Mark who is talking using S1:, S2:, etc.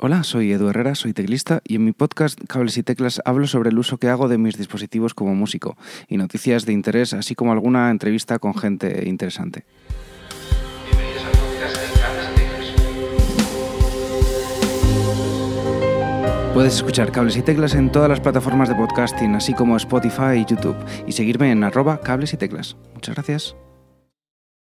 S1: Hola, soy Edu Herrera, soy teclista y en mi podcast Cables y Teclas hablo sobre el uso que hago de mis dispositivos como músico y noticias de interés, así como alguna entrevista con gente interesante. Bienvenidos a Cables y Teclas. Puedes escuchar Cables y Teclas en todas las plataformas de podcasting, así como Spotify y YouTube, y seguirme en arroba cables y teclas. Muchas gracias.